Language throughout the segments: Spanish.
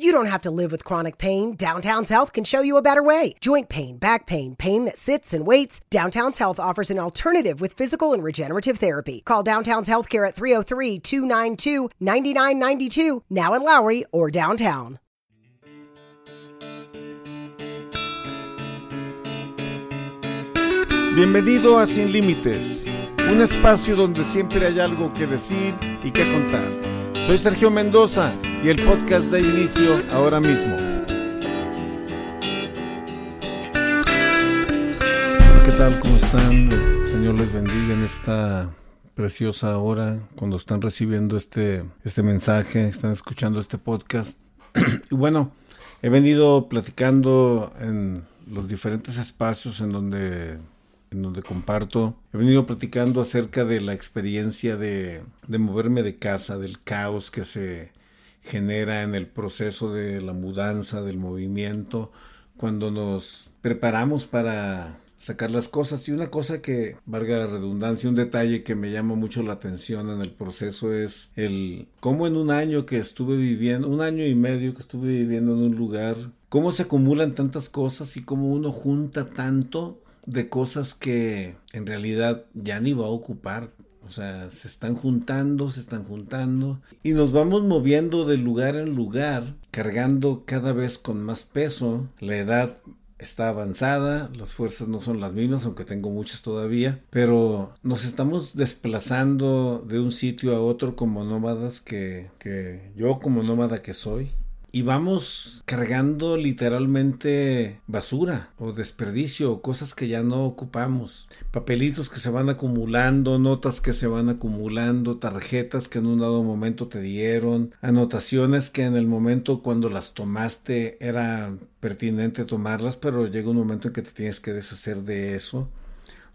You don't have to live with chronic pain. Downtown's Health can show you a better way. Joint pain, back pain, pain that sits and waits. Downtown's Health offers an alternative with physical and regenerative therapy. Call Downtown's Healthcare at 303 292 9992, now in Lowry or downtown. Bienvenido a Sin Límites, un espacio donde siempre hay algo que decir y que contar. Soy Sergio Mendoza y el podcast da inicio ahora mismo. ¿qué tal? ¿Cómo están? El Señor les bendiga en esta preciosa hora cuando están recibiendo este, este mensaje, están escuchando este podcast. y bueno, he venido platicando en los diferentes espacios en donde en donde comparto. He venido platicando acerca de la experiencia de, de, moverme de casa, del caos que se genera en el proceso de la mudanza, del movimiento, cuando nos preparamos para sacar las cosas. Y una cosa que, valga la redundancia, un detalle que me llama mucho la atención en el proceso es el cómo en un año que estuve viviendo, un año y medio que estuve viviendo en un lugar, cómo se acumulan tantas cosas y cómo uno junta tanto de cosas que en realidad ya ni va a ocupar. O sea, se están juntando, se están juntando. Y nos vamos moviendo de lugar en lugar, cargando cada vez con más peso. La edad está avanzada, las fuerzas no son las mismas, aunque tengo muchas todavía, pero nos estamos desplazando de un sitio a otro como nómadas que, que yo como nómada que soy, y vamos cargando literalmente basura o desperdicio o cosas que ya no ocupamos. Papelitos que se van acumulando, notas que se van acumulando, tarjetas que en un dado momento te dieron, anotaciones que en el momento cuando las tomaste era pertinente tomarlas, pero llega un momento en que te tienes que deshacer de eso.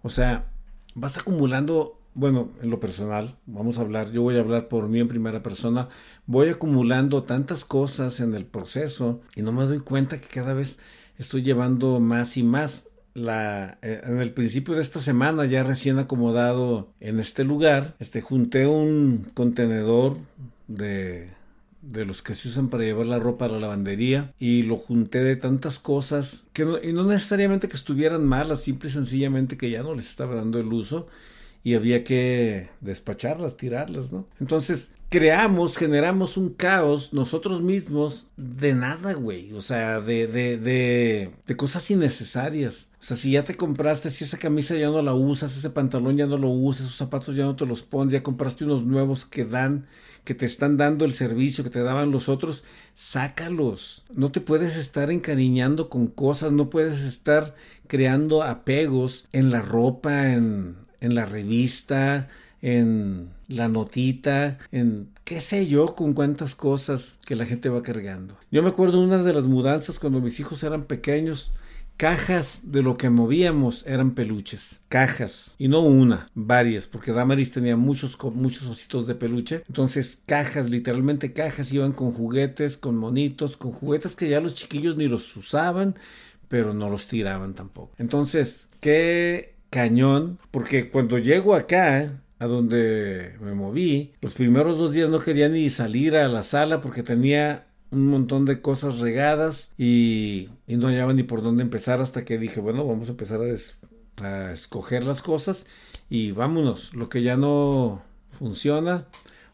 O sea, vas acumulando bueno, en lo personal, vamos a hablar, yo voy a hablar por mí en primera persona, voy acumulando tantas cosas en el proceso y no me doy cuenta que cada vez estoy llevando más y más. La, eh, en el principio de esta semana, ya recién acomodado en este lugar, este, junté un contenedor de, de los que se usan para llevar la ropa a la lavandería y lo junté de tantas cosas que no, y no necesariamente que estuvieran malas, simple y sencillamente que ya no les estaba dando el uso y había que despacharlas, tirarlas, ¿no? Entonces, creamos, generamos un caos nosotros mismos de nada, güey. O sea, de, de, de, de, cosas innecesarias. O sea, si ya te compraste, si esa camisa ya no la usas, ese pantalón ya no lo usas, esos zapatos ya no te los pones, ya compraste unos nuevos que dan, que te están dando el servicio que te daban los otros, sácalos. No te puedes estar encariñando con cosas, no puedes estar creando apegos en la ropa, en en la revista, en la notita, en qué sé yo, con cuántas cosas que la gente va cargando. Yo me acuerdo una de las mudanzas cuando mis hijos eran pequeños. Cajas de lo que movíamos eran peluches, cajas, y no una, varias, porque Damaris tenía muchos, muchos ositos de peluche. Entonces, cajas, literalmente cajas, iban con juguetes, con monitos, con juguetes que ya los chiquillos ni los usaban, pero no los tiraban tampoco. Entonces, ¿qué cañón, porque cuando llego acá, a donde me moví, los primeros dos días no quería ni salir a la sala porque tenía un montón de cosas regadas y, no hallaba ni por dónde empezar hasta que dije, bueno, vamos a empezar a, a escoger las cosas y vámonos, lo que ya no funciona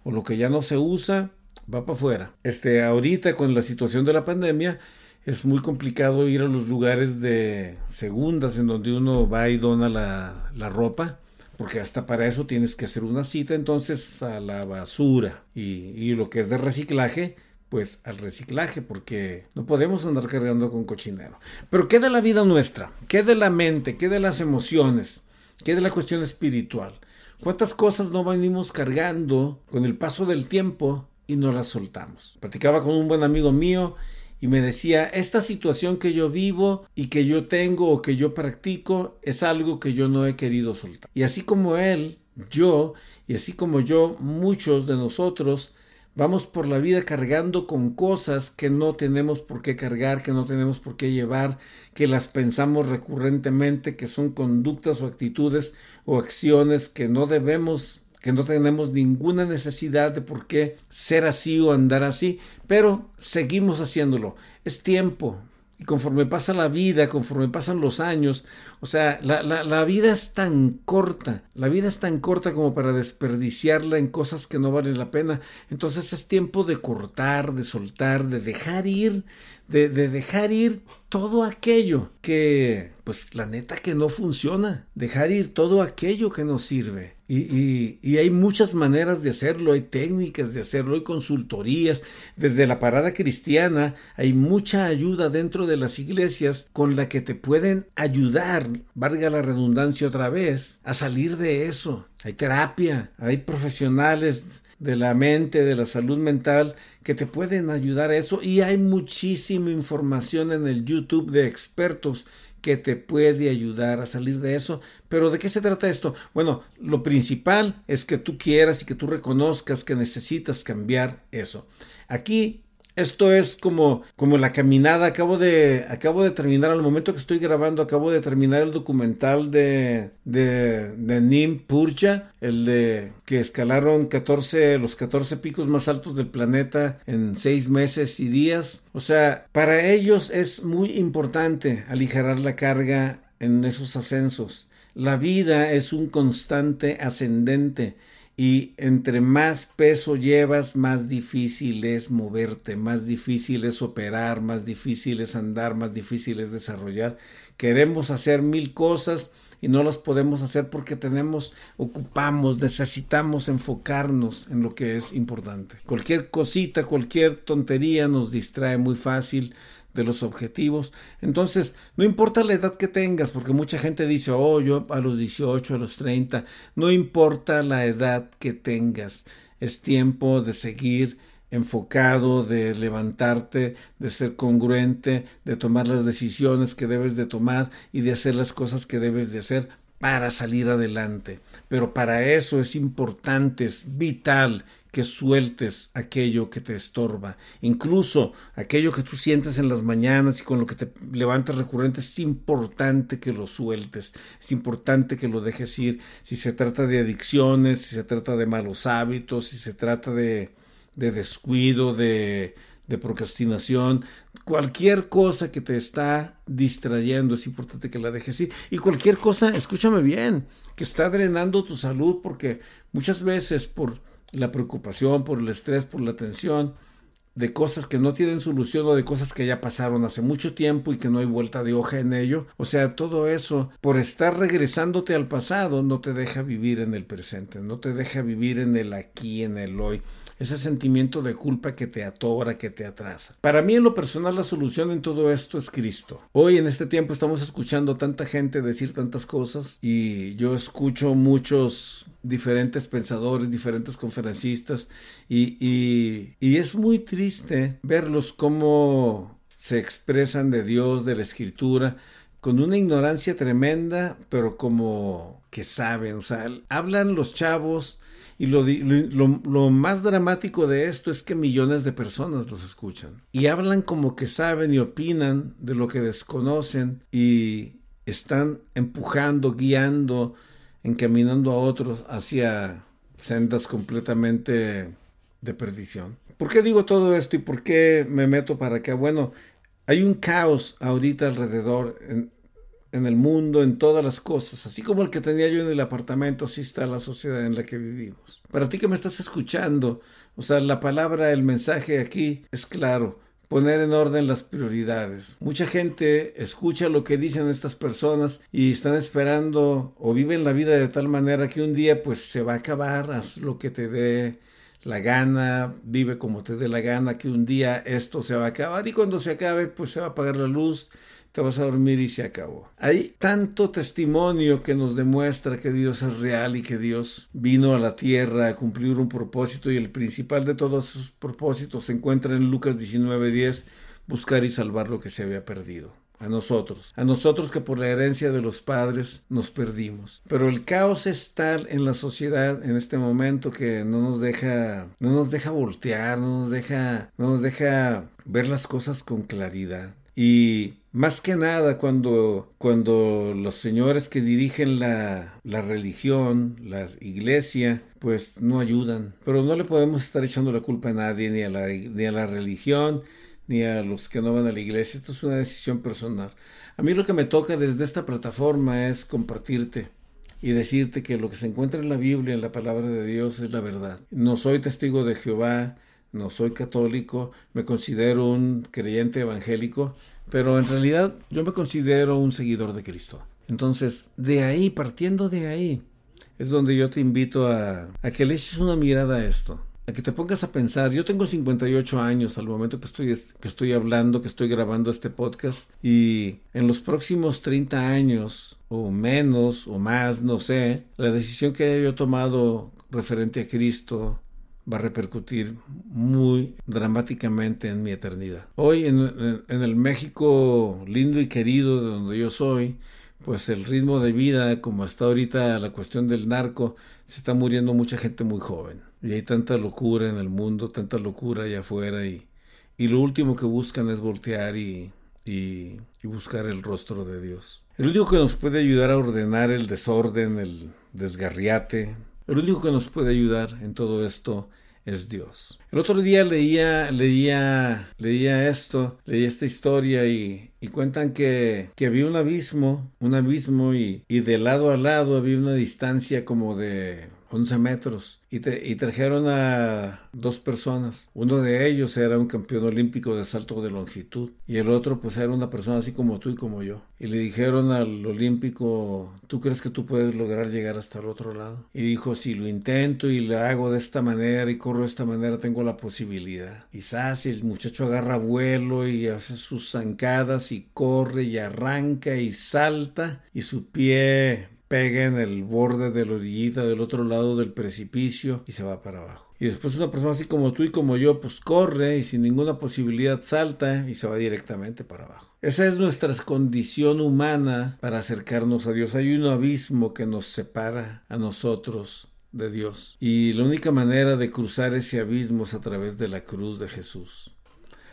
o lo que ya no se usa, va para afuera. Este, ahorita con la situación de la pandemia, es muy complicado ir a los lugares de segundas en donde uno va y dona la, ropa, porque hasta para eso tienes que hacer una cita, entonces a la basura y, y, lo que es de reciclaje, pues al reciclaje, porque no podemos andar cargando con cochinero. Pero ¿qué de la vida nuestra? ¿Qué de la mente? ¿Qué de las emociones? ¿Qué de la cuestión espiritual? ¿Cuántas cosas no venimos cargando con el paso del tiempo y no las soltamos? Platicaba con un buen amigo mío y me decía, esta situación que yo vivo y que yo tengo o que yo practico es algo que yo no he querido soltar. Y así como él, yo, y así como yo, muchos de nosotros vamos por la vida cargando con cosas que no tenemos por qué cargar, que no tenemos por qué llevar, que las pensamos recurrentemente, que son conductas o actitudes o acciones que no debemos que no tenemos ninguna necesidad de por qué ser así o andar así, pero seguimos haciéndolo. Es tiempo, y conforme pasa la vida, conforme pasan los años, o sea, la, la, vida es tan corta, la vida es tan corta como para desperdiciarla en cosas que no valen la pena. Entonces es tiempo de cortar, de soltar, de dejar ir, de, de dejar ir todo aquello que, pues la neta que no funciona, dejar ir todo aquello que no sirve. Y, hay muchas maneras de hacerlo, hay técnicas de hacerlo, hay consultorías. Desde la parada cristiana hay mucha ayuda dentro de las iglesias con la que te pueden ayudar, valga la redundancia otra vez, a salir de eso. Hay terapia, hay profesionales de la mente, de la salud mental, que te pueden ayudar a eso. Y hay muchísima información en el YouTube de expertos que te puede ayudar a salir de eso. Pero ¿de qué se trata esto? Bueno, lo principal es que tú quieras y que tú reconozcas que necesitas cambiar eso. Aquí esto es como, como la caminada. Acabo de, acabo de terminar, al momento que estoy grabando, acabo de terminar el documental de, de, de Nim Purja, el de que escalaron 14, los 14 picos más altos del planeta en seis meses y días. O sea, para ellos es muy importante aligerar la carga en esos ascensos. La vida es un constante ascendente y entre más peso llevas, más difícil es moverte, más difícil es operar, más difícil es andar, más difícil es desarrollar. Queremos hacer mil cosas y no las podemos hacer porque tenemos, ocupamos, necesitamos enfocarnos en lo que es importante. Cualquier cosita, cualquier tontería nos distrae muy fácil de los objetivos. Entonces, no importa la edad que tengas, porque mucha gente dice, oh, yo a los 18, a los 30, no importa la edad que tengas, es tiempo de seguir enfocado, de levantarte, de ser congruente, de tomar las decisiones que debes de tomar y de hacer las cosas que debes de hacer para salir adelante. Pero para eso es importante, es vital que sueltes aquello que te estorba, incluso aquello que tú sientes en las mañanas y con lo que te levantas recurrente, es importante que lo sueltes, es importante que lo dejes ir, si se trata de adicciones, si se trata de malos hábitos, si se trata de, de descuido, de, de procrastinación, cualquier cosa que te está distrayendo, es importante que la dejes ir. Y cualquier cosa, escúchame bien, que está drenando tu salud, porque muchas veces por la preocupación, por el estrés, por la tensión, de cosas que no tienen solución o de cosas que ya pasaron hace mucho tiempo y que no hay vuelta de hoja en ello. O sea, todo eso, por estar regresándote al pasado, no te deja vivir en el presente, no te deja vivir en el aquí, en el hoy ese sentimiento de culpa que te atora, que te atrasa. Para mí en lo personal la solución en todo esto es Cristo. Hoy en este tiempo estamos escuchando tanta gente decir tantas cosas y yo escucho muchos diferentes pensadores, diferentes conferencistas y, y, y es muy triste verlos cómo se expresan de Dios, de la escritura, con una ignorancia tremenda, pero como que saben, o sea, hablan los chavos y lo, más dramático de esto es que millones de personas los escuchan. Y hablan como que saben y opinan de lo que desconocen y están empujando, guiando, encaminando a otros hacia sendas completamente de perdición. ¿Por qué digo todo esto y por qué me meto para acá? Bueno, hay un caos ahorita alrededor en, el mundo, en todas las cosas, así como el que tenía yo en el apartamento, así está la sociedad en la que vivimos. Para ti que me estás escuchando, o sea, la palabra, el mensaje aquí es claro, poner en orden las prioridades. Mucha gente escucha lo que dicen estas personas y están esperando o viven la vida de tal manera que un día pues se va a acabar, haz lo que te dé la gana, vive como te dé la gana, que un día esto se va a acabar y cuando se acabe pues se va a apagar la luz te vas a dormir y se acabó. Hay tanto testimonio que nos demuestra que Dios es real y que Dios vino a la tierra a cumplir un propósito y el principal de todos esos propósitos se encuentra en Lucas 19:10, buscar y salvar lo que se había perdido a nosotros, a nosotros que por la herencia de los padres nos perdimos. Pero el caos es tal en la sociedad en este momento que no nos deja, no nos deja voltear, no nos deja, no nos deja ver las cosas con claridad. Y más que nada cuando, cuando los señores que dirigen la, la religión, la iglesia, pues no ayudan. Pero no le podemos estar echando la culpa a nadie, ni a la, ni a la religión, ni a los que no van a la iglesia. Esto es una decisión personal. A mí lo que me toca desde esta plataforma es compartirte y decirte que lo que se encuentra en la Biblia, en la palabra de Dios, es la verdad. No soy testigo de Jehová, no soy católico, me considero un creyente evangélico, pero en realidad yo me considero un seguidor de Cristo. Entonces, de ahí, partiendo de ahí, es donde yo te invito a, a que le eches una mirada a esto, a que te pongas a pensar. Yo tengo 58 años al momento que estoy, que estoy hablando, que estoy grabando este podcast, y en los próximos 30 años, o menos, o más, no sé, la decisión que haya yo tomado referente a Cristo, va a repercutir muy dramáticamente en mi eternidad. Hoy en, el México lindo y querido de donde yo soy, pues el ritmo de vida, como está ahorita la cuestión del narco, se está muriendo mucha gente muy joven. Y hay tanta locura en el mundo, tanta locura allá afuera y, y lo último que buscan es voltear y, y, buscar el rostro de Dios. El único que nos puede ayudar a ordenar el desorden, el desgarriate, el único que nos puede ayudar en todo esto es Dios. El otro día leía, leía, leía esto, leía esta historia y, y cuentan que, que, había un abismo, un abismo y, y de lado a lado había una distancia como de 11 metros y, y, trajeron a dos personas. Uno de ellos era un campeón olímpico de salto de longitud y el otro pues era una persona así como tú y como yo. Y le dijeron al olímpico, ¿tú crees que tú puedes lograr llegar hasta el otro lado? Y dijo, si lo intento y lo hago de esta manera y corro de esta manera, tengo la posibilidad. Y el muchacho agarra vuelo y hace sus zancadas y corre y arranca y salta y su pie pega en el borde de la orillita del otro lado del precipicio y se va para abajo. Y después una persona así como tú y como yo, pues corre y sin ninguna posibilidad salta y se va directamente para abajo. Esa es nuestra condición humana para acercarnos a Dios. Hay un abismo que nos separa a nosotros de Dios. Y la única manera de cruzar ese abismo es a través de la cruz de Jesús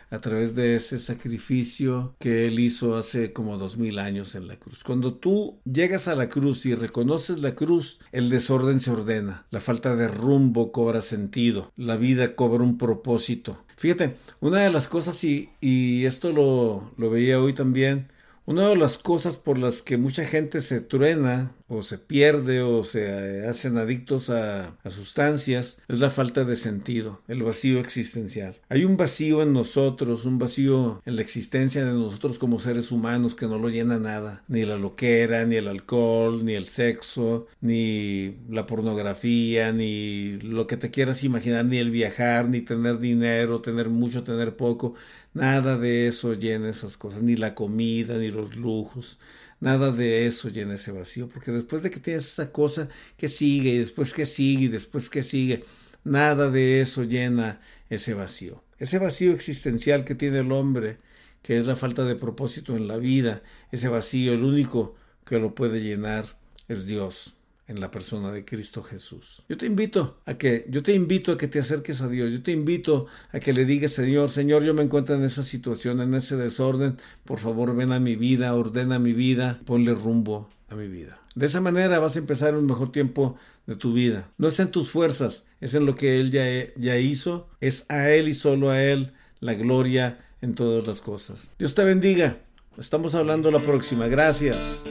a través de ese sacrificio que Él hizo hace como dos mil años en la cruz. Cuando tú llegas a la cruz y reconoces la cruz, el desorden se ordena, la falta de rumbo cobra sentido, la vida cobra un propósito. Fíjate, una de las cosas, y, y esto lo, lo veía hoy también, una de las cosas por las que mucha gente se truena o se pierde o se hacen adictos a, sustancias es la falta de sentido, el vacío existencial. Hay un vacío en nosotros, un vacío en la existencia de nosotros como seres humanos que no lo llena nada, ni la loquera, ni el alcohol, ni el sexo, ni la pornografía, ni lo que te quieras imaginar, ni el viajar, ni tener dinero, tener mucho, tener poco. Nada de eso llena esas cosas, ni la comida, ni los lujos. Nada de eso llena ese vacío, porque después de que tienes esa cosa que sigue, y después que sigue, y después que sigue, nada de eso llena ese vacío. Ese vacío existencial que tiene el hombre, que es la falta de propósito en la vida, ese vacío, el único que lo puede llenar es Dios en la persona de Cristo Jesús. Yo te invito a que yo te invito a que te acerques a Dios. Yo te invito a que le digas, Señor, Señor, yo me encuentro en esa situación, en ese desorden. Por favor, ven a mi vida, ordena mi vida, ponle rumbo a mi vida. De esa manera vas a empezar un mejor tiempo de tu vida. No es en tus fuerzas, es en lo que Él ya, ya hizo. Es a Él y solo a Él la gloria en todas las cosas. Dios te bendiga. Estamos hablando la próxima. Gracias.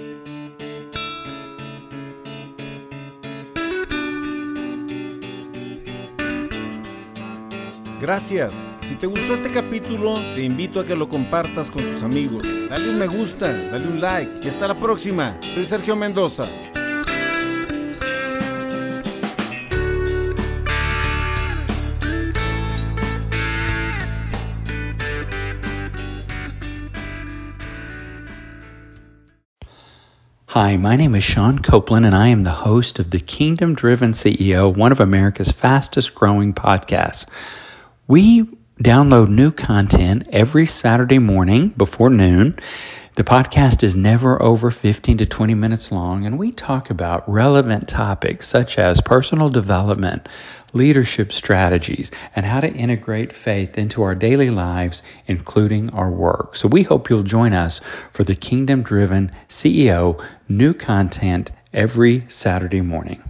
Gracias. Si te gustó este capítulo, te invito a que lo compartas con tus amigos. Dale un me gusta, dale un like y hasta la próxima. Soy Sergio Mendoza. Hi, my name is Sean Copeland, and I am the host of the Kingdom Driven CEO, one of America's fastest growing podcasts. We download new content every Saturday morning before noon The podcast is never over 15 to 20 minutes long, and we talk about relevant topics such as personal development, leadership strategies, and how to integrate faith into our daily lives, including our work. So we hope you'll join us for the Kingdom Driven CEO new content every Saturday morning.